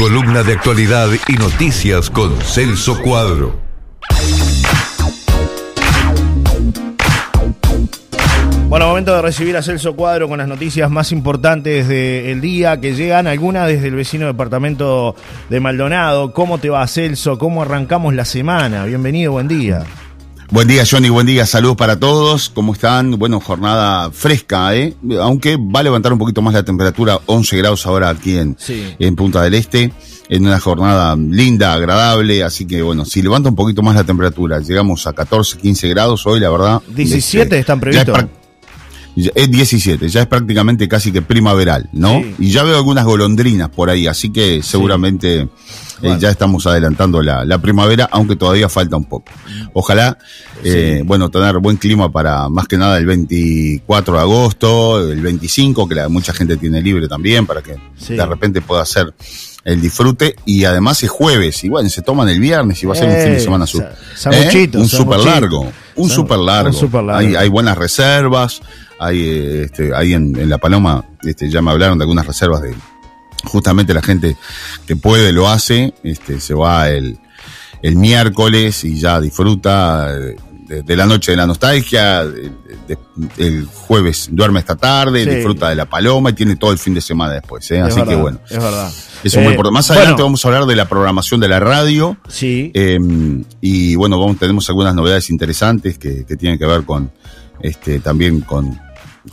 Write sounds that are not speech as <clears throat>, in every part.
Columna de actualidad y noticias con Celso Cuadro. Bueno, momento de recibir a Celso Cuadro con las noticias más importantes del día que llegan, algunas desde el vecino departamento de Maldonado. ¿Cómo te va, Celso? ¿Cómo arrancamos la semana? Bienvenido, buen día. Buen día, Johnny. Buen día. Saludos para todos. ¿Cómo están? Bueno, jornada fresca, ¿eh? Aunque va a levantar un poquito más la temperatura, 11 grados ahora aquí en, en Punta del Este. En una jornada linda, agradable. Así que, bueno, si levanta un poquito más la temperatura, llegamos a 14, 15 grados hoy, la verdad. 17 este, están previstos. Es 17, ya es prácticamente casi que primaveral, ¿no? Y ya veo algunas golondrinas por ahí, así que seguramente eh, ya estamos adelantando la, primavera, aunque todavía falta un poco. Ojalá, eh, bueno, tener buen clima para más que nada el 24 de agosto, el 25, que la, mucha gente tiene libre también, para que de repente pueda hacer el disfrute y además es jueves y bueno, se toman el viernes y va a ser un fin de semana su, ¿eh? un super largo, un super largo. Hay, hay buenas reservas, hay, este, ahí en, La Paloma, este, ya me hablaron de algunas reservas de justamente la gente que puede lo hace, este, se va el, el miércoles y ya disfruta de, la noche de la nostalgia, el jueves duerme esta tarde, disfruta de la paloma y tiene todo el fin de semana después. ¿eh? Así que bueno. Es verdad. Es muy eh, importante. Más adelante vamos a hablar de la programación de la radio. Sí. Em, y bueno, vamos, tenemos algunas novedades interesantes que, que tienen que ver con este también con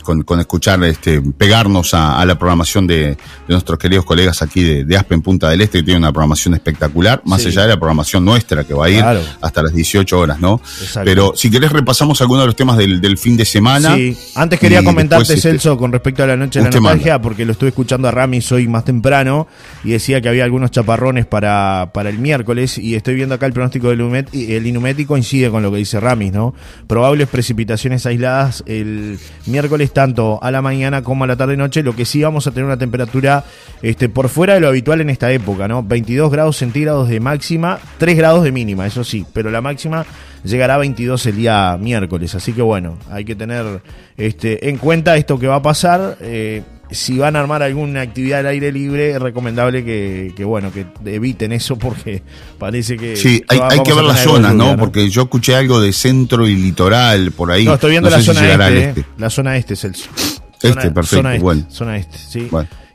con, con escuchar, este, pegarnos a, la programación de, nuestros queridos colegas aquí de, de, Aspen Punta del Este, que tiene una programación espectacular, más allá de la programación nuestra, que va a ir hasta las 18 horas, ¿no? Pero si querés repasamos algunos de los temas del, del fin de semana. Sí, antes quería comentarte, este, Celso, con respecto a la noche de la nostalgia, porque lo estuve escuchando a Ramis hoy más temprano, y decía que había algunos chaparrones para, para el miércoles, y estoy viendo acá el pronóstico del Inumet, el Inumet coincide con lo que dice Ramis, ¿no? Probables precipitaciones aisladas el miércoles tanto a la mañana como a la tarde noche, lo que sí vamos a tener una temperatura este, por fuera de lo habitual en esta época, ¿no? 22 grados centígrados de máxima, 3 grados de mínima, eso sí, pero la máxima llegará a 22 el día miércoles, así que bueno, hay que tener este, en cuenta esto que va a pasar. Eh, si van a armar alguna actividad al aire libre, es recomendable que, bueno, que eviten eso porque parece que... Sí, hay, hay que ver las zonas, ¿no? Porque yo escuché algo de centro y litoral por ahí. No, estoy viendo la, zona este, este, la zona este es el... este, perfecto, zona este, bueno. Zona este, sí.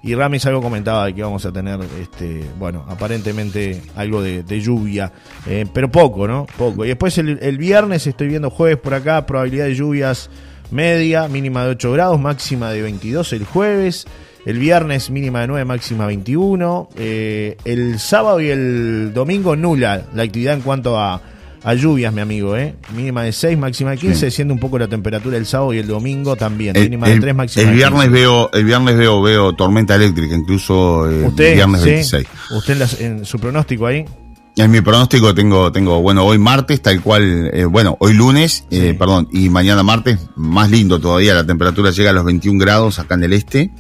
Y Ramis algo comentaba de que vamos a tener, este, bueno, aparentemente algo de, lluvia, eh, pero poco, ¿no? Poco. Y después el, el viernes estoy viendo jueves por acá, probabilidad de lluvias media, mínima de 8 grados, máxima de 22 el jueves. El viernes mínima de 9, máxima 21. Eh, el sábado y el domingo nula la actividad en cuanto a, lluvias, mi amigo. ¿eh? Mínima de 6, máxima de 15, siendo un poco la temperatura el sábado y el domingo también. mínima de 3, máxima el viernes veo El viernes veo, veo tormenta eléctrica, incluso eh, ¿Usted, el viernes 26. ¿Usted en su pronóstico ahí? En mi pronóstico tengo, tengo, bueno, hoy martes, tal cual, eh, bueno, hoy lunes, eh, perdón, y mañana martes, más lindo todavía, la temperatura llega a los 21 grados acá en el este.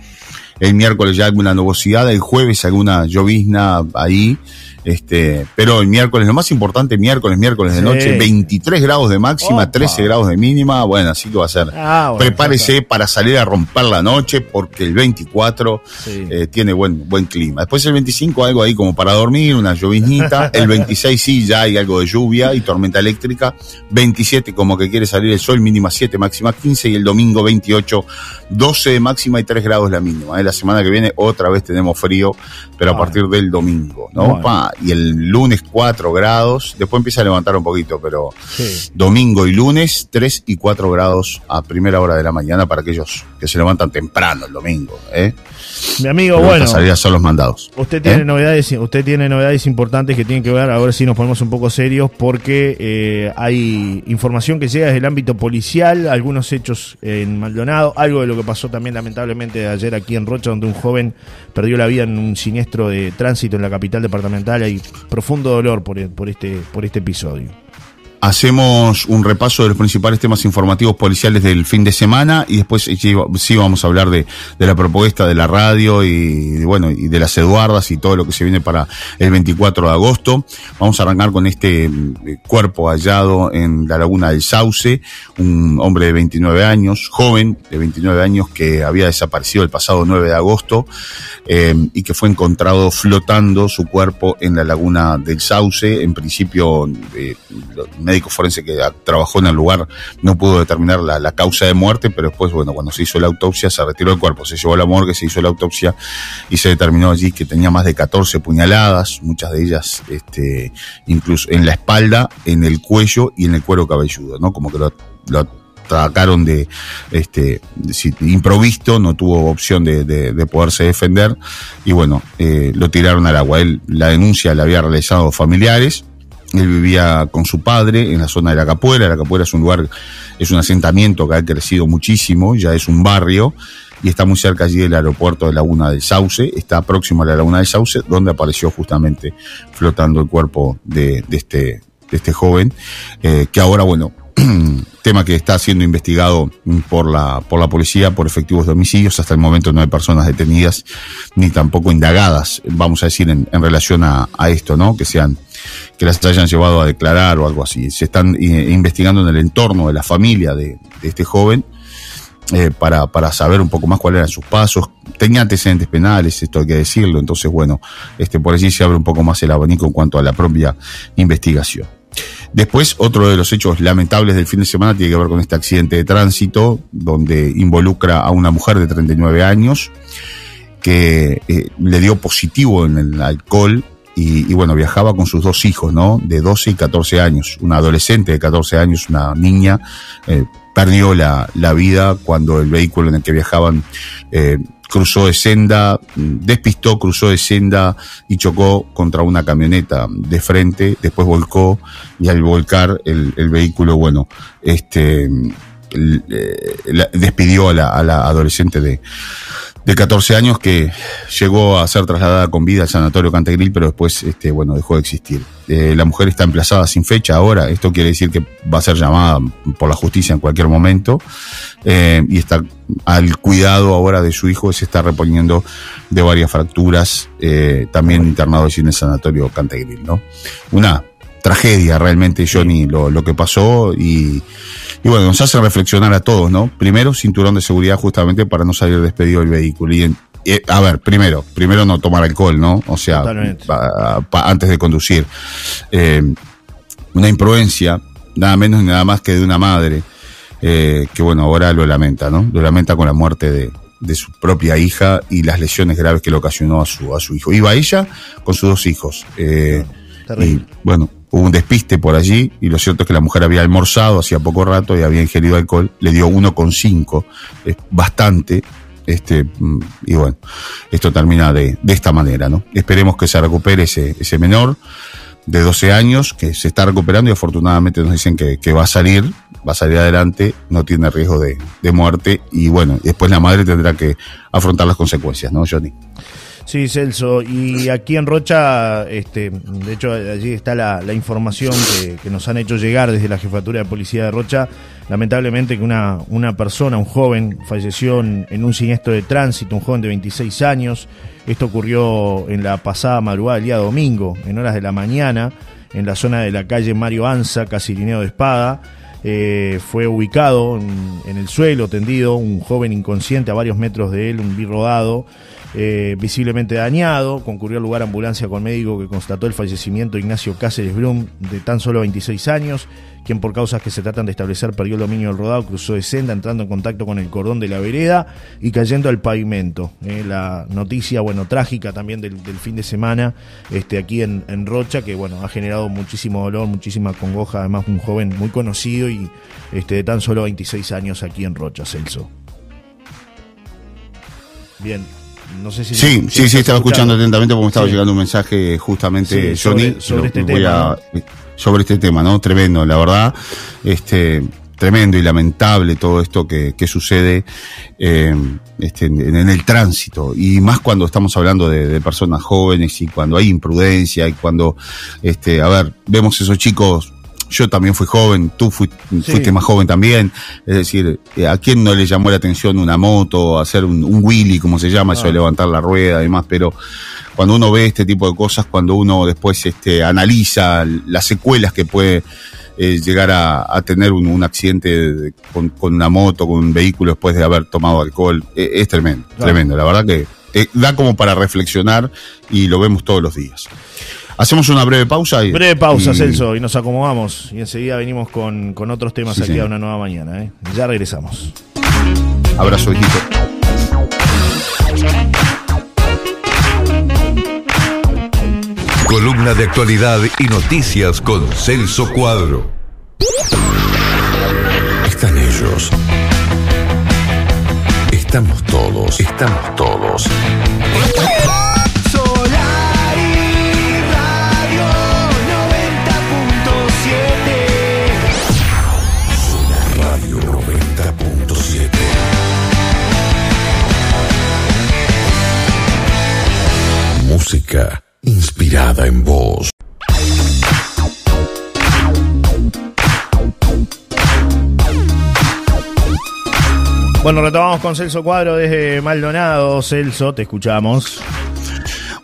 El miércoles ya alguna nubosidad, el jueves alguna llovizna ahí. Este, pero el miércoles, lo más importante, miércoles, miércoles de noche, 23 grados de máxima, 13 grados de mínima, bueno, así que va a ser. Ah, Prepárese para salir a romper la noche, porque el 24 eh, tiene buen, buen clima. Después el 25 algo ahí como para dormir, una lloviznita. <laughs> el 26 sí, ya hay algo de lluvia y tormenta eléctrica. 27 como que quiere salir el sol, mínima 7, máxima 15. Y el domingo 28, 12 de máxima y 3 grados la mínima. ¿eh? La semana que viene otra vez tenemos frío, pero a partir del domingo, ¿no? Y el lunes 4 grados, después empieza a levantar un poquito, pero domingo y lunes 3 y 4 grados a primera hora de la mañana para aquellos que se levantan temprano el domingo. ¿eh? Mi amigo, bueno. son los mandados. Usted tiene ¿eh? novedades, usted tiene novedades importantes que tienen que ver, ahora sí nos ponemos un poco serios, porque eh, hay información que llega desde el ámbito policial, algunos hechos en Maldonado, algo de lo que pasó también lamentablemente ayer aquí en Rocha, donde un joven perdió la vida en un siniestro de tránsito en la capital departamental. Hay profundo dolor por, por, este, por este episodio. Hacemos un repaso de los principales temas informativos policiales del fin de semana y después sí, vamos a hablar de, la propuesta de la radio y bueno y de las Eduardas y todo lo que se viene para el 24 de agosto. Vamos a arrancar con este eh, cuerpo hallado en la laguna del Sauce, un hombre de 29 años, joven de 29 años que había desaparecido el pasado 9 de agosto eh, y que fue encontrado flotando su cuerpo en la laguna del Sauce. En principio, eh, médico forense que trabajó en el lugar no pudo determinar la, causa de muerte, pero después, bueno, cuando se hizo la autopsia se retiró el cuerpo, se llevó a la morgue, se hizo la autopsia y se determinó allí que tenía más de 14 puñaladas, muchas de ellas este, incluso en la espalda, en el cuello y en el cuero cabelludo, ¿no? Como que lo, atacaron de este improvisto, no tuvo opción de, de, poderse defender y bueno, eh, lo tiraron al agua. Él, la denuncia la había realizado familiares, él vivía con su padre en la zona de la Capuera. La Capuera es un lugar, es un asentamiento que ha crecido muchísimo, ya es un barrio y está muy cerca allí del aeropuerto de Laguna del Sauce. Está próximo a la Laguna del Sauce, donde apareció justamente flotando el cuerpo de, este, este joven, eh, que ahora, bueno, <clears throat> tema que está siendo investigado por la, por la policía por efectivos de homicidios. Hasta el momento no hay personas detenidas ni tampoco indagadas, vamos a decir, en, en relación a, a, esto, ¿no? Que sean, que las hayan llevado a declarar o algo así. Se están eh, investigando en el entorno de la familia de, este joven. Eh, para, para saber un poco más cuáles eran sus pasos. Tenía antecedentes penales, esto hay que decirlo, entonces bueno, este, por allí se abre un poco más el abanico en cuanto a la propia investigación. Después, otro de los hechos lamentables del fin de semana tiene que ver con este accidente de tránsito, donde involucra a una mujer de 39 años que eh, le dio positivo en el alcohol y, bueno, viajaba con sus dos hijos, ¿no? De 12 y 14 años. Una adolescente de 14 años, una niña, eh, perdió la, la, vida cuando el vehículo en el que viajaban eh, cruzó de senda, despistó, cruzó de senda y chocó contra una camioneta de frente, después volcó y al volcar el, el vehículo, bueno, este, eh, despidió a la, a la adolescente de, de 14 años que llegó a ser trasladada con vida al sanatorio Cantegril, pero después, este, bueno, dejó de existir. Eh, la mujer está emplazada sin fecha ahora, esto quiere decir que va a ser llamada por la justicia en cualquier momento, eh, y está al cuidado ahora de su hijo, se está reponiendo de varias fracturas, eh, también internado allí en el sanatorio Cantegril, ¿no? Una tragedia realmente, Johnny, lo, lo que pasó y y bueno, nos hace reflexionar a todos, ¿no? Primero, cinturón de seguridad justamente para no salir despedido del vehículo. Y, a ver, primero, primero no tomar alcohol, ¿no? O sea, antes de conducir. Eh, una imprudencia, nada menos ni nada más que de una madre, eh, que bueno, ahora lo lamenta, ¿no? Lo lamenta con la muerte de, de su propia hija y las lesiones graves que le ocasionó a su, a su hijo. Iba ella con sus dos hijos. Eh, y bueno, hubo un despiste por allí y lo cierto es que la mujer había almorzado hacía poco rato y había ingerido alcohol, le dio 1,5, es bastante, este, mm, y bueno, esto termina de, de esta manera, ¿no? Esperemos que se recupere ese, ese menor de 12 años que se está recuperando y afortunadamente nos dicen que, que va a salir, va a salir adelante, no tiene riesgo de, de muerte y bueno, después la madre tendrá que afrontar las consecuencias, ¿no, Johnny? Sí, Celso. Y aquí en Rocha, este, de hecho, allí está la, información que, nos han hecho llegar desde la Jefatura de Policía de Rocha. Lamentablemente que una, una persona, un joven, falleció en, un siniestro de tránsito, un joven de 26 años. Esto ocurrió en la pasada madrugada del día domingo, en horas de la mañana, en la zona de la calle Mario Anza, casi lineo de espada. Eh, fue ubicado en, en, el suelo, tendido, un joven inconsciente a varios metros de él, un birrodado. Eh, visiblemente dañado. Concurrió al lugar ambulancia con médico que constató el fallecimiento de Ignacio Cáceres Brum, de tan solo 26 años, quien por causas que se tratan de establecer perdió el dominio del rodado, cruzó de senda, entrando en contacto con el cordón de la vereda y cayendo al pavimento. Eh, la noticia, bueno, trágica también del, fin de semana este, aquí en, en, Rocha, que bueno, ha generado muchísimo dolor, muchísima congoja, además un joven muy conocido y este, de tan solo 26 años aquí en Rocha, Celso. Bien, no sé si sí, sí, sí, estaba escuchando. atentamente porque me estaba llegando un mensaje justamente, Johnny, sobre, este tema, sobre este tema, ¿no? Tremendo, la verdad, este, tremendo y lamentable todo esto que, que sucede eh, este, en, el tránsito. Y más cuando estamos hablando de, de, personas jóvenes y cuando hay imprudencia y cuando, este, a ver, vemos esos chicos yo también fui joven, tú fuiste más joven también. Es decir, eh, ¿a quién no le llamó la atención una moto, hacer un, un wheelie, como se llama, eso de levantar la rueda y demás? Pero cuando uno ve este tipo de cosas, cuando uno después este, analiza las secuelas que puede eh, llegar a, tener un, accidente con, una moto, con un vehículo después de haber tomado alcohol, eh, es tremendo, tremendo. La verdad que eh, da como para reflexionar y lo vemos todos los días. Hacemos una breve pausa. Y, breve pausa, Celso, y nos acomodamos. Y enseguida venimos con, otros temas aquí a una nueva mañana. Ya regresamos. Abrazo, hijito. Columna de actualidad y noticias con Celso Cuadro. Están ellos. Estamos todos, estamos todos. Inspirada en vos. Bueno, retomamos con Celso Cuadro desde Maldonado. Celso, te escuchamos.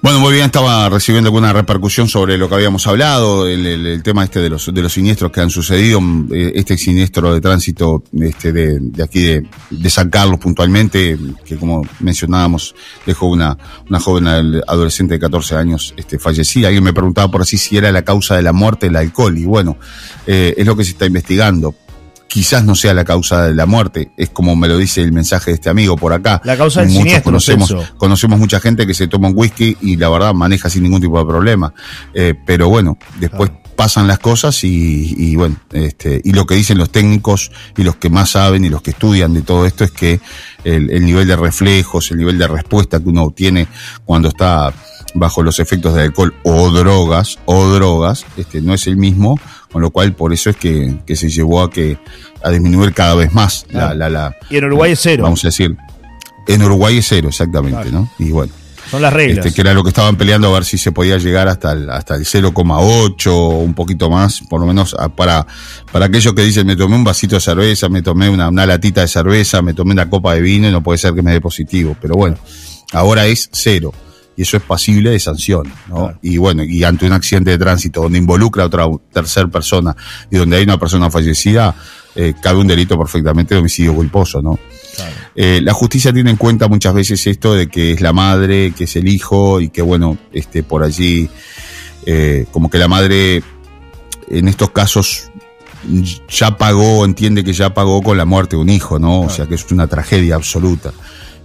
Bueno, muy bien, estaba recibiendo alguna repercusión sobre lo que habíamos hablado, el, tema este de los, de los siniestros que han sucedido, eh, este siniestro de tránsito este de, de aquí de, de, San Carlos puntualmente, que como mencionábamos, dejó una, una joven adolescente de 14 años este, fallecida. Alguien me preguntaba por así si era la causa de la muerte el alcohol, y bueno, eh, es lo que se está investigando quizás no sea la causa de la muerte, es como me lo dice el mensaje de este amigo por acá. La causa del Muchos conocemos, conocemos mucha gente que se toma un whisky y la verdad maneja sin ningún tipo de problema. Eh, pero bueno, después pasan las cosas y, bueno, este, y lo que dicen los técnicos y los que más saben y los que estudian de todo esto es que el, el nivel de reflejos, el nivel de respuesta que uno obtiene cuando está bajo los efectos de alcohol o drogas, o drogas, este, no es el mismo con lo cual por eso es que, se llevó a que a disminuir cada vez más la, la, y en Uruguay es cero. vamos a decir en Uruguay es cero exactamente no y bueno son las reglas. este, que era lo que estaban peleando a ver si se podía llegar hasta el, hasta el 0,8 o un poquito más por lo menos para para aquellos que dicen me tomé un vasito de cerveza me tomé una, una latita de cerveza me tomé una copa de vino y no puede ser que me dé positivo pero bueno ahora es cero y eso es pasible de sanción, ¿no? Y bueno, y ante un accidente de tránsito donde involucra a otra tercera persona y donde hay una persona fallecida, eh, cabe un delito perfectamente de homicidio culposo, ¿no? Eh, la justicia tiene en cuenta muchas veces esto de que es la madre, que es el hijo y que bueno, este, por allí, eh, como que la madre en estos casos ya pagó, entiende que ya pagó con la muerte de un hijo, ¿no? O sea que es una tragedia absoluta.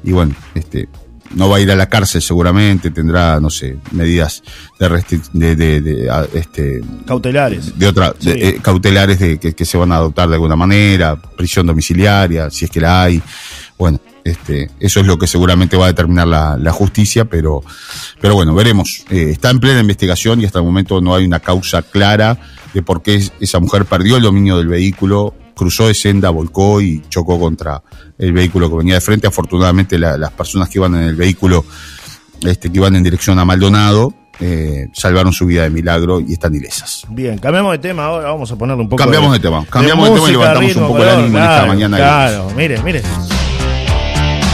Y bueno, este, no va a ir a la cárcel seguramente, tendrá, no sé, medidas de, de, de, este, cautelares. De otra, eh, cautelares de, que, se van a adoptar de alguna manera, prisión domiciliaria, si es que la hay. Bueno, este, eso es lo que seguramente va a determinar la, la justicia, pero, pero bueno, veremos. Eh, está en plena investigación y hasta el momento no hay una causa clara de por qué esa mujer perdió el dominio del vehículo cruzó de senda, volcó y chocó contra el vehículo que venía de frente. Afortunadamente las personas que iban en el vehículo, este, que iban en dirección a Maldonado, eh, salvaron su vida de milagro y están ilesas. Bien, cambiamos de tema ahora, vamos a ponerle un poco Cambiamos de, tema, cambiamos de, tema y levantamos un poco el ánimo en esta mañana. Claro, mire, mire.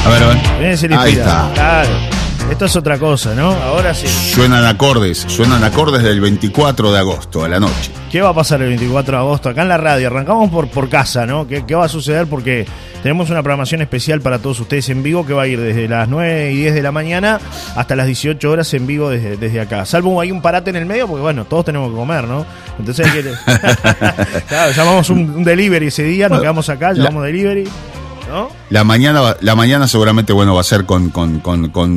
A ver, a ver. Ahí está. Claro. Esto es otra cosa, ¿no? Ahora sí. Suenan acordes, suenan acordes del 24 de agosto a la noche. ¿Qué va a pasar el 24 de agosto acá en la radio? Arrancamos por, por casa, ¿no? ¿Qué, va a suceder? Porque tenemos una programación especial para todos ustedes en vivo que va a ir desde las 9 y 10 de la mañana hasta las 18 horas en vivo desde, desde acá. Salvo hay un parate en el medio porque, bueno, todos tenemos que comer, ¿no? Entonces hay que... <laughs> <laughs> claro, llamamos un, delivery ese día, nos quedamos acá, llamamos delivery. La mañana, la mañana seguramente bueno va a ser con,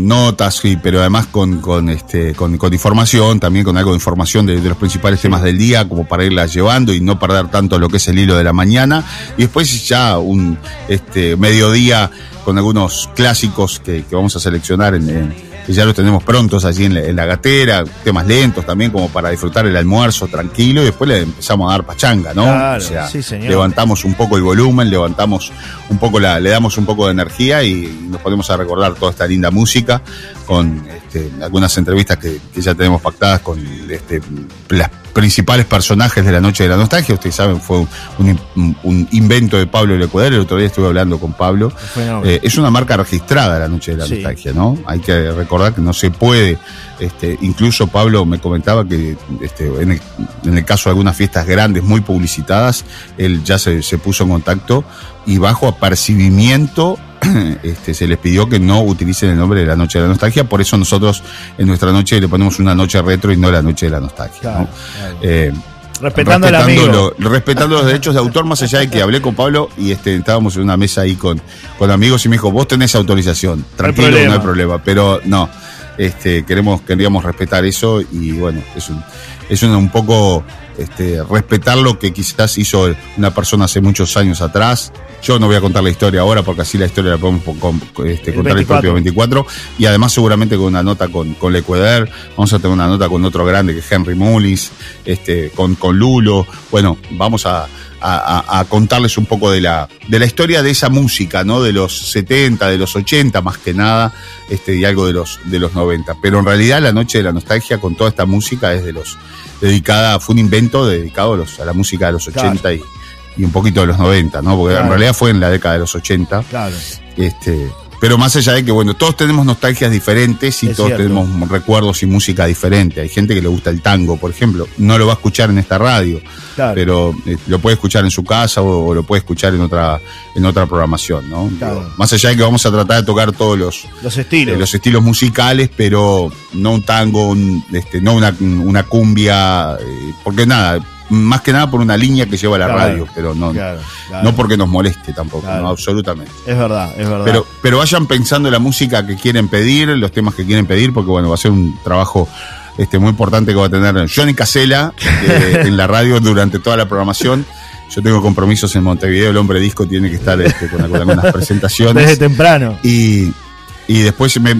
notas, sí, pero además con, con este, con, información, también con algo de información de, los principales temas del día, como para irla llevando y no perder tanto lo que es el hilo de la mañana. Y después ya un este mediodía con algunos clásicos que, vamos a seleccionar en que ya los tenemos prontos allí en la, gatera, temas lentos también como para disfrutar el almuerzo tranquilo y después le empezamos a dar pachanga, ¿no? o sea, levantamos un poco el volumen, levantamos un poco la, le damos un poco de energía y nos ponemos a recordar toda esta linda música con este, algunas entrevistas que, ya tenemos pactadas con este, las principales personajes de la Noche de la Nostalgia. Ustedes saben, fue un, un, invento de Pablo Lecuadero. El otro día estuve hablando con Pablo. Eh, es una marca registrada la Noche de la Nostalgia, ¿no? Hay que recordar que no se puede. Este, incluso Pablo me comentaba que este, en, el, en el caso de algunas fiestas grandes, muy publicitadas, él ya se, se puso en contacto y bajo apercibimiento <clears throat> este, se les pidió que no utilicen el nombre de la Noche de la Nostalgia, por eso nosotros en nuestra noche le ponemos una noche retro y no la Noche de la Nostalgia. Eh, respetando, respetando, respetando los derechos de autor, más allá de que hablé con Pablo y este, estábamos en una mesa ahí con, con amigos y me dijo, vos tenés autorización, tranquilo, no hay problema, pero no, este, queremos, queríamos respetar eso y bueno, es un, es un, un poco este, respetar lo que quizás hizo una persona hace muchos años atrás. Yo no voy a contar la historia ahora porque así la historia la podemos este, contar el propio 24. Y además seguramente con una nota con, con Lecueder, vamos a tener una nota con otro grande que es Henry Mullins, este, con, con Lulo. Bueno, vamos a, a, contarles un poco de la, de la historia de esa música, ¿no? De los 70, de los 80 más que nada, este, y algo de los, de los 90. Pero en realidad la noche de la nostalgia con toda esta música es de los, dedicada, fue un invento dedicado a, los, a la música de los 80 y, y, un poquito de los 90, ¿no? Porque en realidad fue en la década de los 80. Claro. Este, pero más allá de que, bueno, todos tenemos nostalgias diferentes y todos tenemos recuerdos y música diferente. Hay gente que le gusta el tango, por ejemplo. No lo va a escuchar en esta radio, pero eh, lo puede escuchar en su casa o, lo puede escuchar en otra en otra programación, ¿no? más allá de que vamos a tratar de tocar todos los, los estilos. Eh, los estilos musicales, pero no un tango, este, no una, una cumbia, eh, porque nada, más que nada por una línea que lleva la radio, pero no, no porque nos moleste tampoco, no, absolutamente. Es verdad, es verdad. Pero, pero vayan pensando en la música que quieren pedir, los temas que quieren pedir, porque bueno, va a ser un trabajo este, muy importante que va a tener Johnny Casella eh, <laughs> en la radio durante toda la programación. Yo tengo compromisos en Montevideo, el hombre disco tiene que estar este, con, algunas <laughs> presentaciones. Desde temprano. Y, y después me,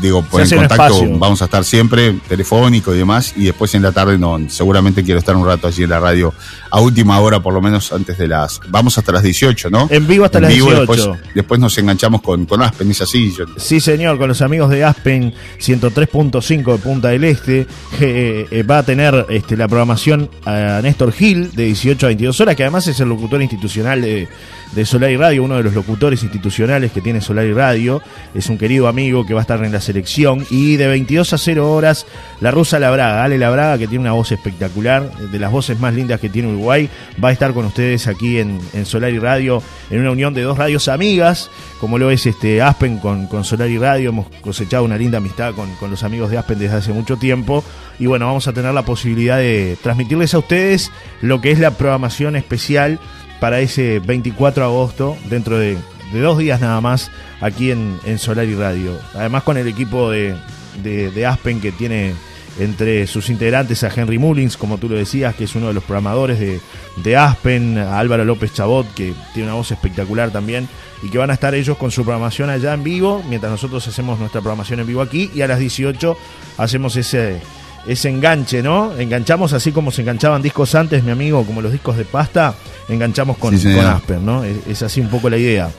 digo, por en contacto vamos a estar siempre, telefónico y demás, y después en la tarde no, seguramente quiero estar un rato allí en la radio, a última hora por lo menos antes de las, vamos hasta las 18, ¿no? En vivo hasta las 18. Después, nos enganchamos con, con Aspen, es así. Sí señor, con los amigos de Aspen 103.5 de Punta del Este, eh, eh, va a tener este, la programación a Néstor Gil de 18 a 22 horas, que además es el locutor institucional de de Solar y Radio, uno de los locutores institucionales que tiene Solar y Radio. Es un querido amigo que va a estar en la selección. Y de 22 a 0 horas, la rusa Labraga, Ale Labraga, que tiene una voz espectacular, de las voces más lindas que tiene Uruguay, va a estar con ustedes aquí en, Solar y Radio, en una unión de dos radios amigas, como lo es este Aspen con, Solar y Radio. Hemos cosechado una linda amistad con, con los amigos de Aspen desde hace mucho tiempo. Y bueno, vamos a tener la posibilidad de transmitirles a ustedes lo que es la programación especial para ese 24 de agosto, dentro de, dos días nada más, aquí en, en Solar y Radio. Además con el equipo de, de, Aspen que tiene entre sus integrantes a Henry Mullins, como tú lo decías, que es uno de los programadores de, de, Aspen, a Álvaro López Chabot, que tiene una voz espectacular también, y que van a estar ellos con su programación allá en vivo, mientras nosotros hacemos nuestra programación en vivo aquí, y a las 18 hacemos ese ese enganche, ¿no? Enganchamos así como se enganchaban discos antes, mi amigo, como los discos de pasta, enganchamos con, Asper, ¿no? Es, así un poco la idea.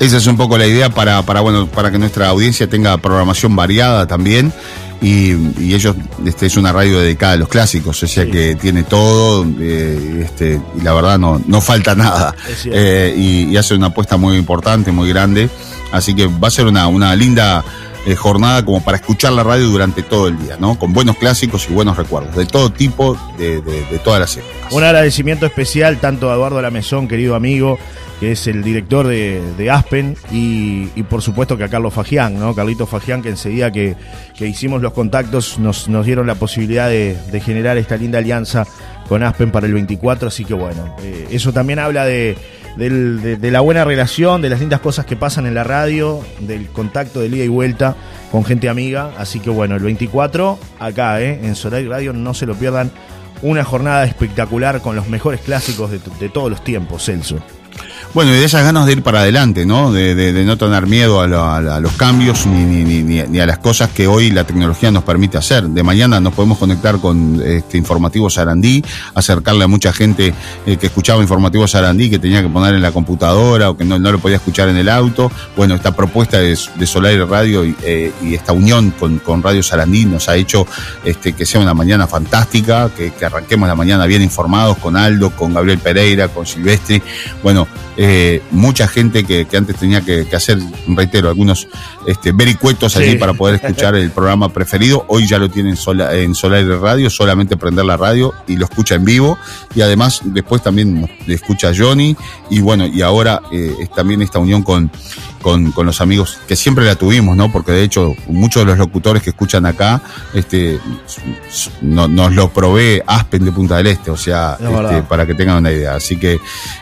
Esa es un poco la idea para, para, bueno, para que nuestra audiencia tenga programación variada también. Y, ellos, este es una radio dedicada a los clásicos, o sea que tiene todo, eh, este, y la verdad no, no falta nada. Eh, y, y, hace una apuesta muy importante, muy grande. Así que va a ser una, una linda eh, jornada como para escuchar la radio durante todo el día, ¿no? Con buenos clásicos y buenos recuerdos, de todo tipo, de, todas las épocas. Un agradecimiento especial tanto a Eduardo Lamezón, querido amigo, que es el director de, Aspen, y, por supuesto que a Carlos Fagián, ¿no? Carlito Fagián, que enseguida que, hicimos los contactos nos, nos dieron la posibilidad de, generar esta linda alianza con Aspen para el 24, así que bueno, eh, eso también habla de de, la buena relación, de las lindas cosas que pasan en la radio, del contacto de ida y vuelta con gente amiga. Así que bueno, el 24 acá, ¿eh? en Solar Radio, no se lo pierdan. Una jornada espectacular con los mejores clásicos de, todos los tiempos, Celso. Bueno, y de esas ganas de ir para adelante, ¿no? De, no tener miedo a, los cambios ni, a las cosas que hoy la tecnología nos permite hacer. De mañana nos podemos conectar con este Informativo Sarandí, acercarle a mucha gente eh, que escuchaba Informativo Sarandí, que tenía que poner en la computadora o que no, no lo podía escuchar en el auto. Bueno, esta propuesta de, Solar y Radio y, eh, y esta unión con, Radio Sarandí nos ha hecho este, que sea una mañana fantástica, que, que arranquemos la mañana bien informados con Aldo, con Gabriel Pereira, con Silvestri. Bueno, mucha gente que, que antes tenía que, que hacer, reitero, algunos este, vericuetos allí Sí. para poder <laughs> escuchar el programa preferido. Hoy ya lo tienen sola, en Solar Radio, solamente prender la radio y lo escucha en vivo. Y además, después también le escucha Johnny. Y bueno, y ahora eh, es también esta unión con, con, con los amigos que siempre la tuvimos, ¿no? Porque de hecho, muchos de los locutores que escuchan acá, este, no- nos lo provee Aspen de Punta del Este, o sea, Es este, para que tengan una idea. Así que,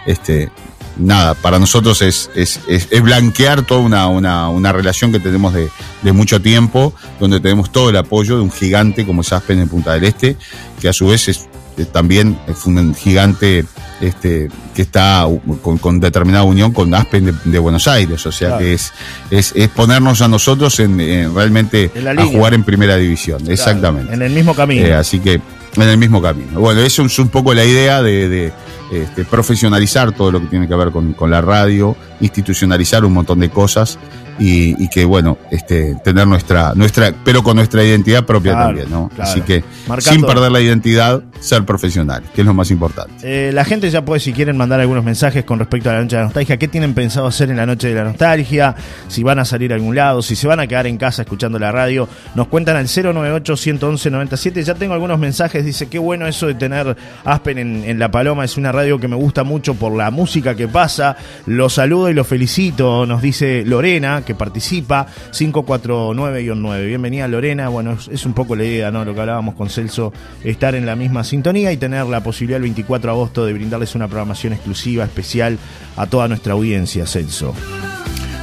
este, nada, para nosotros es, es, es, es blanquear toda una, una, una relación que tenemos de, de mucho tiempo, donde tenemos todo el apoyo de un gigante como es Aspen en Punta del Este, que a su vez es también es un gigante este, que está con, con determinada unión con Aspen de, de Buenos Aires, o sea Claro. que es, es, es ponernos a nosotros en, en realmente En a jugar en primera división, exactamente. En el mismo camino. Eh, así que en el mismo camino. Bueno, eso es un poco la idea de, de, este, profesionalizar todo lo que tiene que ver con, con la radio, institucionalizar un montón de cosas y, y que, bueno, este, tener nuestra, nuestra, pero con nuestra identidad propia Claro, también, ¿no? claro. Así que, Marcando- sin perder la identidad, ser profesional, que es lo más importante. Eh, la gente ya puede, si quieren, mandar algunos mensajes con respecto a la noche de la nostalgia. ¿Qué tienen pensado hacer en la noche de la nostalgia? Si van a salir a algún lado, si se van a quedar en casa escuchando la radio. Nos cuentan al 098-111-97. Ya tengo algunos mensajes. Dice, qué bueno eso de tener Aspen en, en La Paloma. Es una radio que me gusta mucho por la música que pasa. Los saludo y los felicito. Nos dice Lorena, que participa. 549-9. Bienvenida, Lorena. Bueno, es, un poco la idea, ¿no? Lo que hablábamos con Celso, estar en la misma sintonía y tener la posibilidad el 24 de agosto de brindarles una programación exclusiva, especial a toda nuestra audiencia, Celso.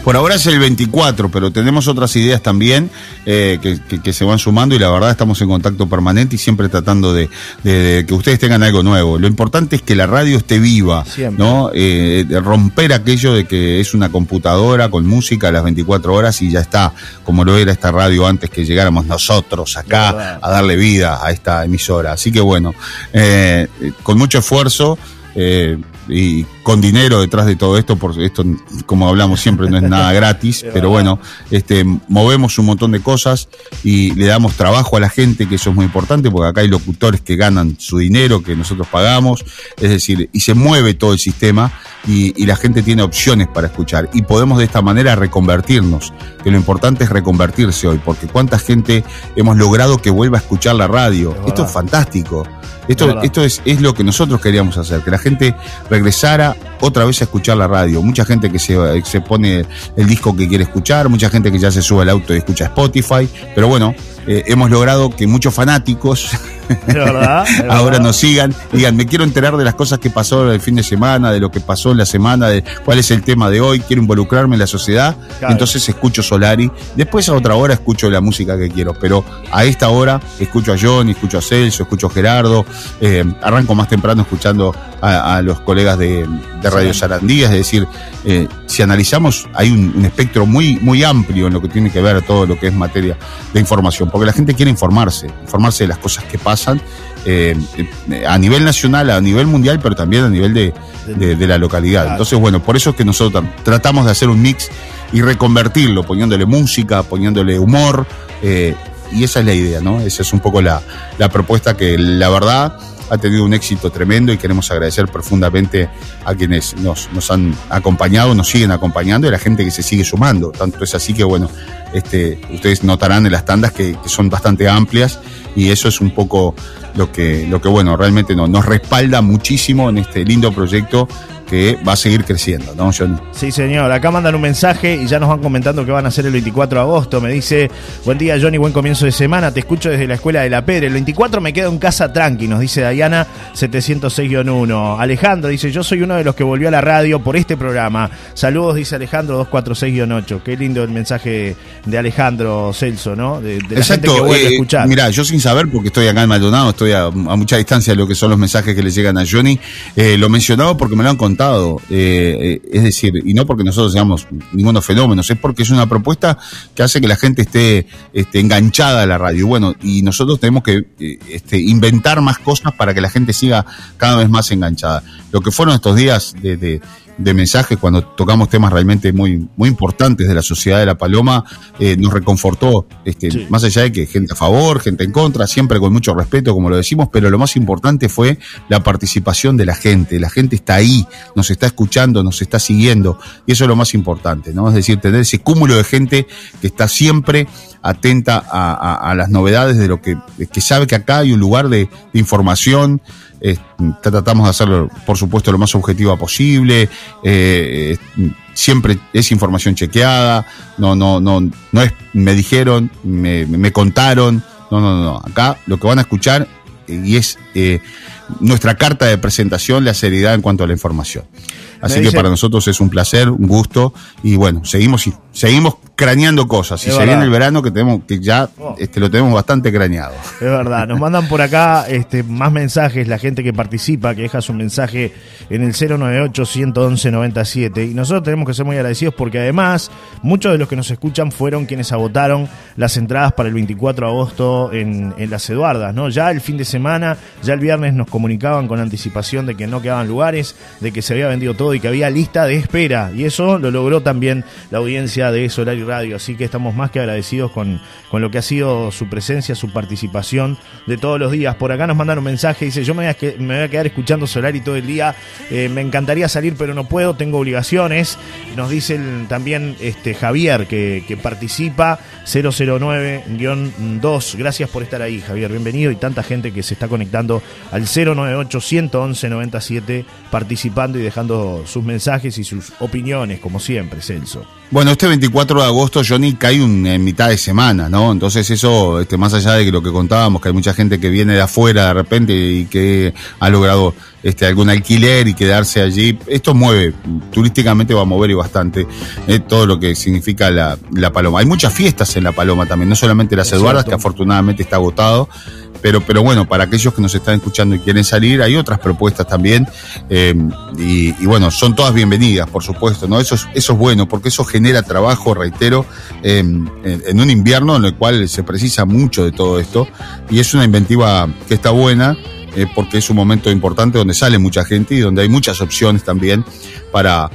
Por ahora es el 24, pero tenemos otras ideas también eh, que, que- que se van sumando y la verdad estamos en contacto permanente y siempre tratando de, de- de que ustedes tengan algo nuevo. Lo importante es que la radio esté viva, Siempre. ¿no? Eh, de romper aquello de que es una computadora con música a las 24 horas y ya está, como lo era esta radio antes que llegáramos nosotros acá a darle vida a esta emisora. Así que bueno, eh, eh, con mucho esfuerzo. eh, y con dinero detrás de todo esto, por esto, como hablamos siempre, no es nada gratis, <laughs> pero bueno, este, movemos un montón de cosas y le damos trabajo a la gente, que eso es muy importante, porque acá hay locutores que ganan su dinero, que nosotros pagamos, es decir, y se mueve todo el sistema y, y la gente tiene opciones para escuchar y podemos de esta manera reconvertirnos, que lo importante es reconvertirse hoy, porque cuánta gente hemos logrado que vuelva a escuchar la radio. Es Esto es fantástico. Es Esto, esto es, es lo que nosotros queríamos hacer, que la gente regresara otra vez a escuchar la radio. Mucha gente que se, se pone el disco que quiere escuchar, mucha gente que ya se sube al auto y escucha Spotify, pero bueno, eh, hemos logrado que muchos fanáticos <laughs> ¿Es verdad? ¿Es <laughs> ahora nos sigan, digan, me quiero enterar de las cosas que pasó el fin de semana, de lo que pasó en la semana, de cuál es el tema de hoy, quiero involucrarme en la sociedad, Claro. entonces escucho Solari, después a otra hora escucho la música que quiero, pero a esta hora escucho a Johnny, escucho a Celso, escucho a Gerardo, eh, arranco más temprano escuchando a, a los colegas de, de Radio Sarandí, es decir, eh, si analizamos, hay un, un espectro muy, muy amplio en lo que tiene que ver todo lo que es materia de información, porque la gente quiere informarse, informarse de las cosas que pasan eh, eh, a nivel nacional, a nivel mundial, pero también a nivel de, de- de la localidad. Entonces, bueno, por eso es que nosotros tam- tratamos de hacer un mix y reconvertirlo, poniéndole música, poniéndole humor, eh, y esa es la idea, ¿no? Esa es un poco la, la propuesta que la verdad ha tenido un éxito tremendo y queremos agradecer profundamente a quienes nos, han acompañado, nos siguen acompañando y a la gente que se sigue sumando. Tanto es así que, bueno, este, ustedes notarán en las tandas que, son bastante amplias y eso es un poco lo que, lo que bueno, realmente no- nos respalda muchísimo en este lindo proyecto que va a seguir creciendo, ¿no, Johnny? Sí, señor. Acá mandan un mensaje y ya nos van comentando que van a hacer el 24 de agosto. Me dice, buen día Johnny, buen comienzo de semana. Te escucho desde la escuela de la Pedre. El 24 me quedo en casa tranqui, nos dice Diana 706-1. Alejandro dice, yo soy uno de los que volvió a la radio por este programa. Saludos, dice Alejandro 246-8. Qué lindo el mensaje de Alejandro Celso, ¿no? De, de la gente que vuelve a eh, escuchar. Mira, yo sin saber, porque estoy acá en Maldonado, estoy a, a mucha distancia de lo que son los mensajes que le llegan a Johnny, eh, lo mencionaba porque me lo han contado contado. Eh, es decir, y no porque nosotros seamos ningunos fenómenos, es porque es una propuesta que hace que la gente esté, enganchada a la radio. Bueno, y nosotros tenemos que este, inventar más cosas para que la gente siga cada vez más enganchada. Lo que fueron estos días de mensajes cuando tocamos temas realmente muy, muy importantes de la sociedad de la Paloma, eh, nos reconfortó, este, más allá de que gente a favor, gente en contra, siempre con mucho respeto, como lo decimos, pero lo más importante fue la participación de la gente. La gente está ahí, nos está escuchando, nos está siguiendo, y eso es lo más importante, ¿no? Es decir, tener ese cúmulo de gente que está siempre atenta a, las novedades de lo que, que sabe que acá hay un lugar de, de información, tratamos de hacerlo, por supuesto, lo más objetiva posible. Eh, siempre es información chequeada. No, no, no, no es me dijeron, me, me contaron. No, no, no. Acá lo que van a escuchar eh, y es eh, nuestra carta de presentación, la seriedad en cuanto a la información. Así que para nosotros es un placer, un gusto y bueno, seguimos seguimos craneando cosas. Y se viene el verano que tenemos que ya oh. este, lo tenemos bastante craneado. Es verdad, nos mandan por acá este, más mensajes, la gente que participa, que deja su mensaje en el 098 111 97 y nosotros tenemos que ser muy agradecidos porque además muchos de los que nos escuchan fueron quienes agotaron las entradas para el 24 de agosto en, en las Eduardas, ¿no? Ya el fin de semana, ya el viernes nos comunicaban con anticipación de que no quedaban lugares, de que se había vendido todo y que había lista de espera. Y eso lo logró también la audiencia de Solar y Radio, así que estamos más que agradecidos con, con lo que ha sido su presencia, su participación de todos los días. Por acá nos mandaron un mensaje, dice, yo me voy a, quedar escuchando Solari todo el día, eh, me encantaría salir pero no puedo, tengo obligaciones. Nos dice también este, Javier que, que participa, 009-2, gracias por estar ahí Javier, bienvenido. Y tanta gente que se está conectando al 098-111-97 participando y dejando sus mensajes y sus opiniones, como siempre, Celso. Bueno, este 24 de agosto, Johnny, cae en mitad de semana, ¿no? Entonces eso, este, más allá de lo que contábamos, que hay mucha gente que viene de afuera de repente y que ha logrado este, algún alquiler y quedarse allí, esto mueve, turísticamente va a mover y bastante eh, todo lo que significa la, la, Paloma. Hay muchas fiestas en la Paloma también, no solamente las Eduardas, que afortunadamente está agotado, pero, pero bueno, para aquellos que nos están escuchando y quieren salir, hay otras propuestas también. Eh, y, bueno, son todas bienvenidas, por supuesto, ¿no? Eso es, eso es bueno, porque eso genera trabajo, reitero, eh, en, un invierno en el cual se precisa mucho de todo esto. Y es una inventiva que está buena. Eh, porque es un momento importante donde sale mucha gente y donde hay muchas opciones también para,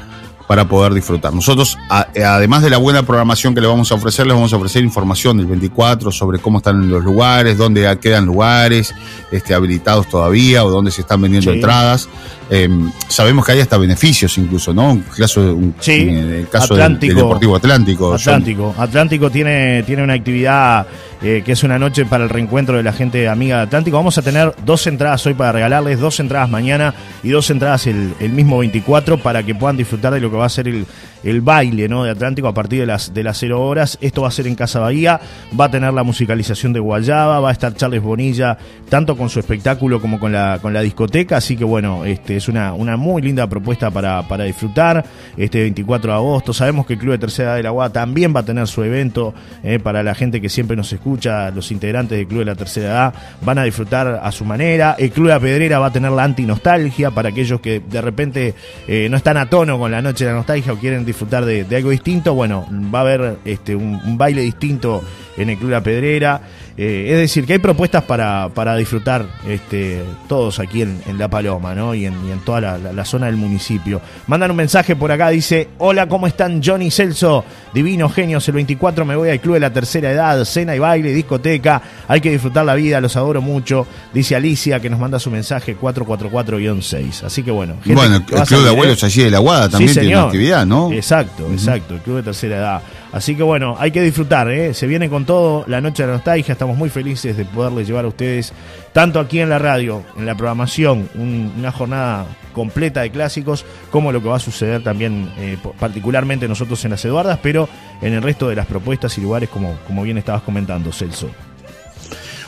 para poder disfrutar. Nosotros, además de la buena programación que le vamos a ofrecer, les vamos a ofrecer información del 24 sobre cómo están los lugares, dónde quedan lugares este, habilitados todavía o dónde se están vendiendo entradas. Eh, sabemos que hay hasta beneficios incluso, ¿no? Un caso, un, sí, en el caso del, Deportivo Atlántico. Atlántico. Atlántico tiene, tiene una actividad eh, que es una noche para el reencuentro de la gente amiga de Atlántico. Vamos a tener dos entradas hoy para regalarles, dos entradas mañana y dos entradas el, el mismo 24 para que puedan disfrutar de lo que va a ser el, el baile ¿no? de Atlántico a partir de las, de las 0 horas. Esto va a ser en Casa Bahía, va a tener la musicalización de Guayaba, va a estar Charles Bonilla, tanto con su espectáculo como con la, con la discoteca. Así que bueno, este es una, una muy linda propuesta para, para disfrutar. Este 24 de agosto, sabemos que el Club de Tercera Edad de la Guada también va a tener su evento eh, para la gente que siempre nos escucha, los integrantes del Club de la Tercera Edad van a disfrutar a su manera. El Club de la Pedrera va a tener la anti-nostalgia para aquellos que de repente eh, no están a tono con la noche de la nostalgia o quieren disfrutar de, algo distinto, bueno, va a haber este, un, baile distinto en el Club La Pedrera. Eh, es decir, que hay propuestas para, para disfrutar este, todos aquí en, La Paloma ¿no? y, en, toda la, zona del municipio. Mandan un mensaje por acá, dice, hola, ¿cómo están Johnny Celso? Divino genios, el 24 me voy al Club de la Tercera Edad, cena y baile, discoteca, hay que disfrutar la vida, los adoro mucho. Dice Alicia que nos manda su mensaje 444-6. Así que bueno. bueno, el Club de Abuelos allí de la Guada también tiene actividad, ¿no? Exacto, exacto, el Club de Tercera Edad. Así que bueno, hay que disfrutar, ¿eh? se viene con todo la noche de la nostalgia, estamos muy felices de poderles llevar a ustedes, tanto aquí en la radio, en la programación, una jornada completa de clásicos, como lo que va a suceder también, eh, particularmente nosotros en las Eduardas, pero en el resto de las propuestas y lugares, como, como bien estabas comentando, Celso.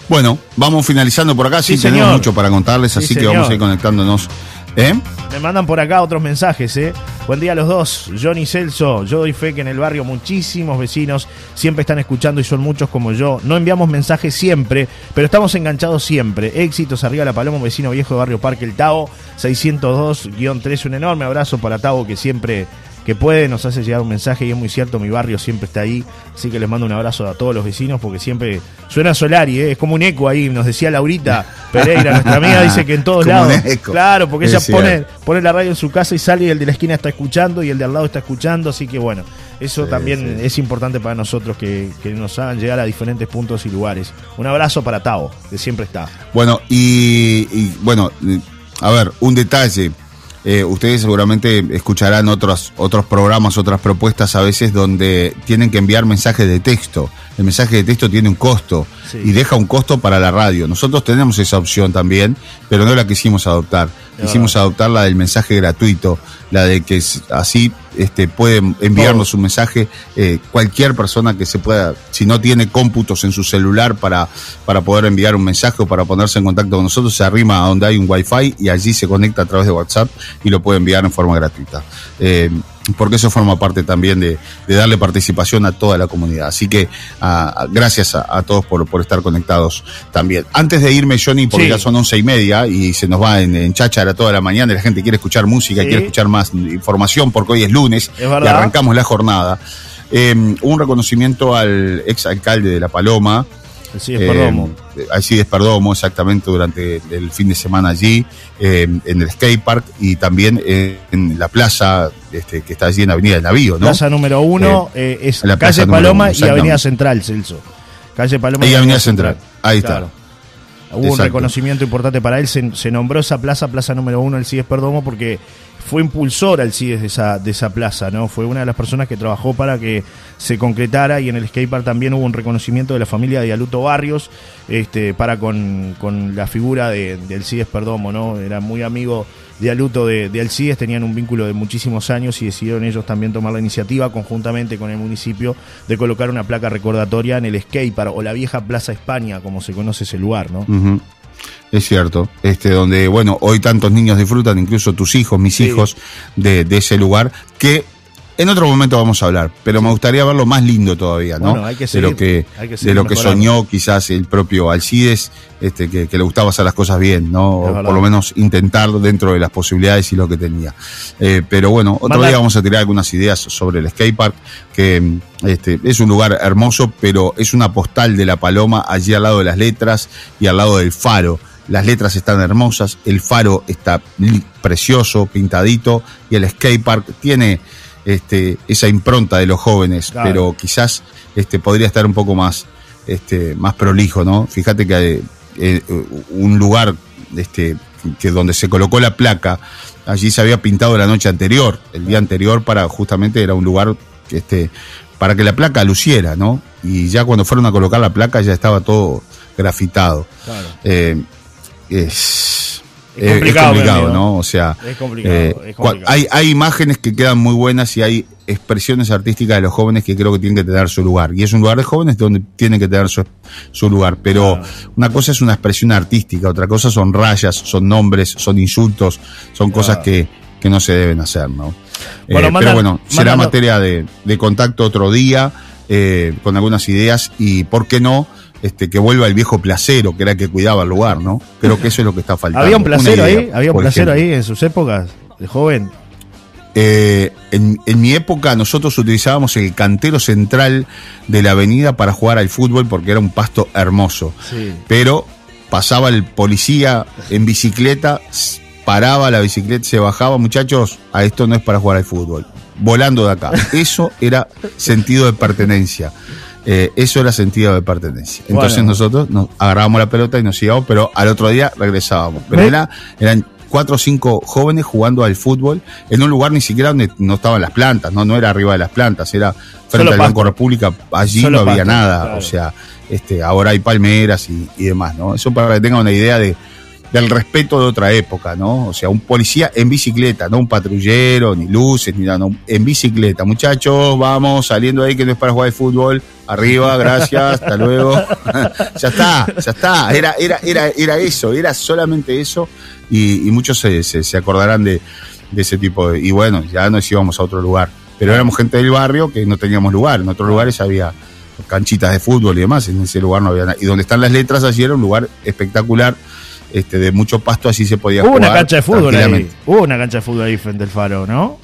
Bueno, vamos finalizando por acá, sí, tenemos mucho para contarles, así que vamos a ir conectándonos. ¿Eh? Me mandan por acá otros mensajes, ¿eh? Buen día a los dos, Johnny Celso. Yo doy fe que en el barrio muchísimos vecinos siempre están escuchando y son muchos como yo. No enviamos mensajes siempre, pero estamos enganchados siempre. Éxitos arriba la Paloma, vecino viejo de barrio Parque El Tao, 602-3. Un enorme abrazo para Tao que siempre que puede, nos hace llegar un mensaje y es muy cierto, mi barrio siempre está ahí, así que les mando un abrazo a todos los vecinos porque siempre suena Solari, ¿eh? es como un eco ahí, nos decía Laurita Pereira, nuestra <laughs> amiga dice que en todos lados, claro, porque ella pone, pone la radio en su casa y sale y el de la esquina está escuchando y el de al lado está escuchando, así que bueno, eso también es importante para nosotros que, que, nos hagan llegar a diferentes puntos y lugares. Un abrazo para Tao, que siempre está. Bueno, y, y bueno, a ver, un detalle eh, ustedes seguramente escucharán otros, otros programas, otras propuestas a veces donde tienen que enviar mensajes de texto. El mensaje de texto tiene un costo y deja un costo para la radio. Nosotros tenemos esa opción también, pero no la quisimos adoptar. Quisimos adoptar la del mensaje gratuito, la de que así este, puede enviarnos un mensaje eh, cualquier persona que se pueda, si no tiene cómputos en su celular para, para poder enviar un mensaje o para ponerse en contacto con nosotros, se arrima a donde hay un wifi y allí se conecta a través de WhatsApp y lo puede enviar en forma gratuita. Eh, porque eso forma parte también de, darle participación a toda la comunidad. Así que gracias a, todos por, por, estar conectados también. Antes de irme, Johnny, porque ya son once y media y se nos va en, en cháchara toda la mañana y la gente quiere escuchar música, quiere escuchar más información porque hoy es lunes y arrancamos la jornada. Eh, un reconocimiento al ex alcalde de La Paloma, Alcides eh, Perdomo. Alcides Perdomo, exactamente, durante el fin de semana allí, eh, en el skate park y también en la plaza este, que está allí en Avenida del Navío, ¿no? Plaza número uno eh, es la calle Paloma y Avenida Central, Celso. Calle Paloma y, Avenida Central. Ahí está. Hubo un reconocimiento importante para él, se, se, nombró esa plaza, plaza número uno, Alcides Perdomo, porque fue impulsor Alcides de esa, de esa plaza, ¿no? Fue una de las personas que trabajó para que se concretara y en el skatepark también hubo un reconocimiento de la familia de Aluto Barrios este, para con, la figura de, de Alcides Perdomo, ¿no? Era muy amigo de Aluto de, de Alcides, tenían un vínculo de muchísimos años y decidieron ellos también tomar la iniciativa conjuntamente con el municipio de colocar una placa recordatoria en el skatepark o la vieja Plaza España, como se conoce ese lugar, ¿no? Es cierto, este donde bueno hoy tantos niños disfrutan, incluso tus hijos, mis hijos, de, de, ese lugar que en otro momento vamos a hablar, pero me gustaría verlo más lindo todavía, ¿no? hay que de lo que, de lo que soñó quizás el propio Alcides, este, que, le gustaba hacer las cosas bien, ¿no? O por lo menos intentar dentro de las posibilidades y lo que tenía. Eh, pero bueno, otro día vamos a tirar algunas ideas sobre el skatepark, que este, es un lugar hermoso, pero es una postal de la paloma allí al lado de las letras y al lado del faro las letras están hermosas, el faro está precioso, pintadito, y el skatepark tiene este, esa impronta de los jóvenes, pero quizás este, podría estar un poco más, este, más prolijo, ¿no? Fíjate que hay, eh, un lugar este, que donde se colocó la placa, allí se había pintado la noche anterior, el día anterior para justamente era un lugar este, para que la placa luciera, ¿no? Y ya cuando fueron a colocar la placa ya estaba todo grafitado. Eh, es, es complicado, ¿no? O sea, eh, hay, hay imágenes que quedan muy buenas y hay expresiones artísticas de los jóvenes que creo que tienen que tener su lugar. Y es un lugar de jóvenes donde tienen que tener su, su lugar. Pero una cosa es una expresión artística, otra cosa son rayas, son nombres, son insultos, son cosas que, que no se deben hacer, ¿no? Eh, pero bueno, será materia de, de, contacto otro día, eh, con algunas ideas y, ¿por qué no? Este, que vuelva el viejo placero, que era el que cuidaba el lugar, ¿no? Creo que eso es lo que está faltando. ¿Había un placero ahí? ¿Había un placero ahí en sus épocas de joven? Eh, en, mi época nosotros utilizábamos el cantero central de la avenida para jugar al fútbol porque era un pasto hermoso. Pero pasaba el policía en bicicleta, paraba la bicicleta, se bajaba, muchachos, a esto no es para jugar al fútbol. Volando de acá. <laughs> Eso era sentido de pertenencia. Eh, eso era sentido de pertenencia. Entonces nosotros nos agarrábamos la pelota y nos íbamos, pero al otro día regresábamos. Pero era, eran cuatro o cinco jóvenes jugando al fútbol en un lugar ni siquiera donde no estaban las plantas, no, no era arriba de las plantas, era frente al Banco República, allí no había nada, o sea, este, ahora hay palmeras y, y demás, ¿no? Eso para que tengan una idea de, del respeto de otra época, ¿no? O sea, un policía en bicicleta, no un patrullero, ni luces, ni nada, no, en bicicleta. Muchachos, vamos saliendo ahí que no es para jugar de fútbol. Arriba, gracias, hasta luego. <laughs> ya está, ya está. Era, era, era, era eso, era solamente eso. Y, muchos se, se, acordarán de, de ese tipo de, y bueno, ya nos íbamos a otro lugar. Pero éramos gente del barrio que no teníamos lugar. En otros lugares había canchitas de fútbol y demás. En ese lugar no había nada. Y donde están las letras allí era un lugar espectacular, este, de mucho pasto, así se podía Hubo jugar. una cancha de fútbol ahí. Hubo una cancha de fútbol ahí frente al faro, ¿no?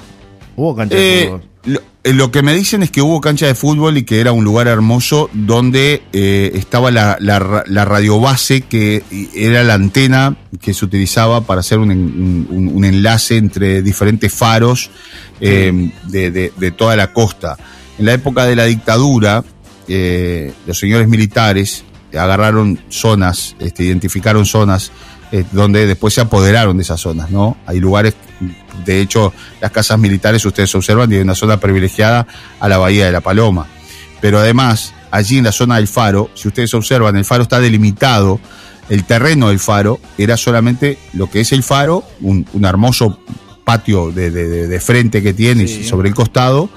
Hubo cancha de Eh, fútbol. lo, eh, lo que me dicen es que hubo cancha de fútbol y que era un lugar hermoso donde eh, estaba la, la, la radiobase que era la antena que se utilizaba para hacer un, en- un- un enlace entre diferentes faros eh, de, de- de toda la costa. En la época de la dictadura, eh, los señores militares agarraron zonas, este, identificaron zonas eh, donde después se apoderaron de esas zonas, ¿no? Hay lugares, de hecho, las casas militares, ustedes observan, tienen una zona privilegiada a la Bahía de la Paloma. Pero además, allí en la zona del faro, si ustedes observan, el faro está delimitado, el terreno del faro era solamente lo que es el faro, un, un hermoso patio de, de- de- de frente que tiene Sí. sobre el costado,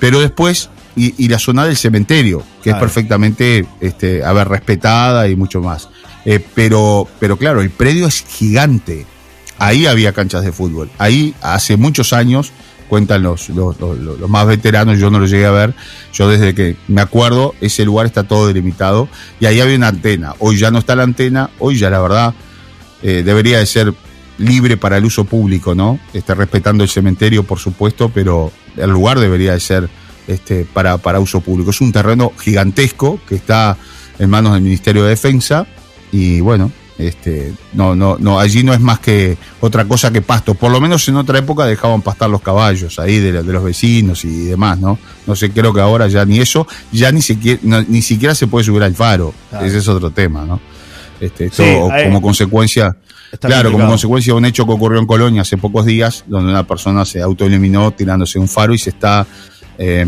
pero después, y, y la zona del cementerio, que Claro. es perfectamente, este, a ver, respetada y mucho más. Eh, pero, pero claro, el predio es gigante. Ahí había canchas de fútbol. Ahí, hace muchos años, cuentan los, los, más veteranos, yo no lo llegué a ver, yo desde que me acuerdo, ese lugar está todo delimitado y ahí había una antena. Hoy ya no está la antena, hoy ya la verdad eh, debería de ser libre para el uso público, ¿no? Este, respetando el cementerio, por supuesto, pero el lugar debería de ser este, para, para uso público. Es un terreno gigantesco que está en manos del Ministerio de Defensa y bueno, este, no, no, no, allí no es más que otra cosa que pasto. Por lo menos en otra época dejaban pastar los caballos ahí de, de los vecinos y demás, ¿no? No sé, creo que ahora ya ni eso, ya ni siquiera, no- ni siquiera se puede subir al faro. Claro. Ese es otro tema, ¿no? Este, esto Sí, hay- como consecuencia, claro, como consecuencia de un hecho que ocurrió en Colonia hace pocos días, donde una persona se autoeliminó tirándose un faro y se está eh,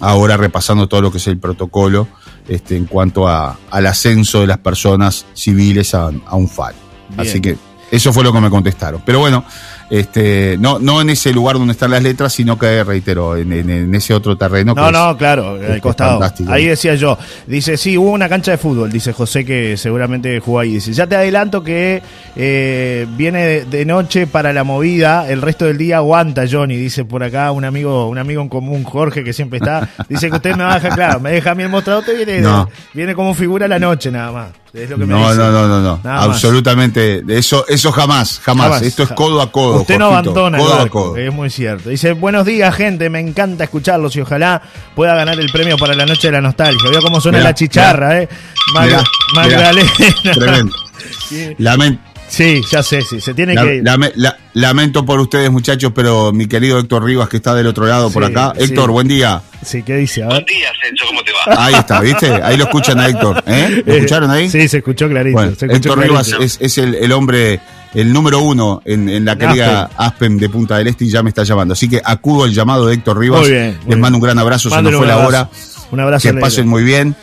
ahora repasando todo lo que es el protocolo este, en cuanto a, al ascenso de las personas civiles a, a un. Bien. Así que eso fue lo que me contestaron. Pero bueno, este, no, no en ese lugar donde están las letras, sino que, reitero, en, en- en ese otro terreno. que No, es- no, claro, es al costado. Ahí decía yo. Dice, sí, hubo una cancha de fútbol. Dice José que seguramente jugó ahí. Dice, ya te adelanto que eh, viene de, de noche para la movida. El resto del día aguanta, Johnny. Dice por acá un amigo, un amigo en común, Jorge, que siempre está. Dice que usted me baja, claro, me deja a mí el mostrador, te viene, No. viene como figura la noche nada más. Es lo que me No, dice. no, no, no, no. Nada más. Absolutamente. Eso, eso jamás, jamás. Jamás. Esto es codo a codo. Usted no Jorgito, abandona codo el a codo. es muy cierto. Dice, buenos días, gente, me encanta escucharlos y ojalá pueda ganar el premio para la noche de la nostalgia. Veo cómo suena Mirá, la chicharra, ¿eh? Mag- Mirá, Magdalena. Tremendo. <laughs> Lamen- Sí, ya sé, sí, se tiene la- que ir. lame- la- lamento por ustedes, muchos, pero mi querido Héctor Rivas, que está del otro lado por Sí, acá. sí. Héctor, buen día. Sí, ¿qué dice? A ver. Buen día, Celso, ¿cómo te va? Ahí está, ¿viste? Ahí lo escuchan a Héctor. ¿eh? ¿Lo Eh, escucharon ahí? Sí, se escuchó clarito. Bueno, se escuchó Héctor Rivas es, es el, el hombre, el número uno en, en la querida Aspen de Punta del Este y ya me está llamando. Así que acudo al llamado de Héctor Rivas. Muy bien, muy Les bien. mando un gran abrazo, se nos fue la hora. Un abrazo. Que pasen muy bien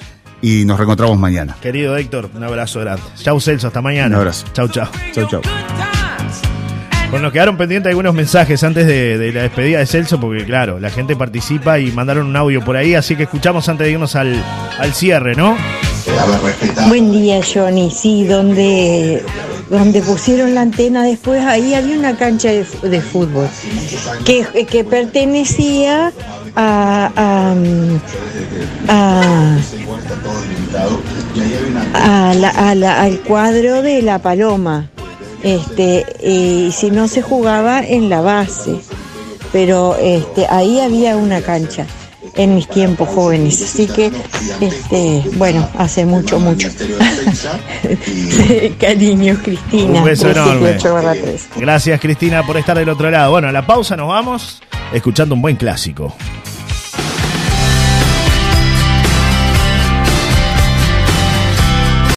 y nos reencontramos mañana. Querido Héctor, un abrazo grande. Chau, Celso, hasta mañana. Un abrazo. Chau, chau. Chau, chau. Bueno, nos quedaron pendientes algunos mensajes antes de, de la despedida de Celso, porque claro, la gente participa y mandaron un audio por ahí, así que escuchamos antes de irnos al, al cierre, ¿no? Buen día, Johnny. Sí, donde, donde pusieron la antena después, ahí había una cancha de, fútbol que, que pertenecía a, a, a- a la- la- al cuadro de la Paloma. Este, y si no se jugaba en la base, pero este, ahí había una cancha en mis tiempos jóvenes. Así que, este, bueno, hace mucho, mucho. <laughs> Cariño, Cristina. Un beso enorme. 378/3. Gracias Cristina por estar del otro lado. Bueno, a la pausa nos vamos escuchando un buen clásico.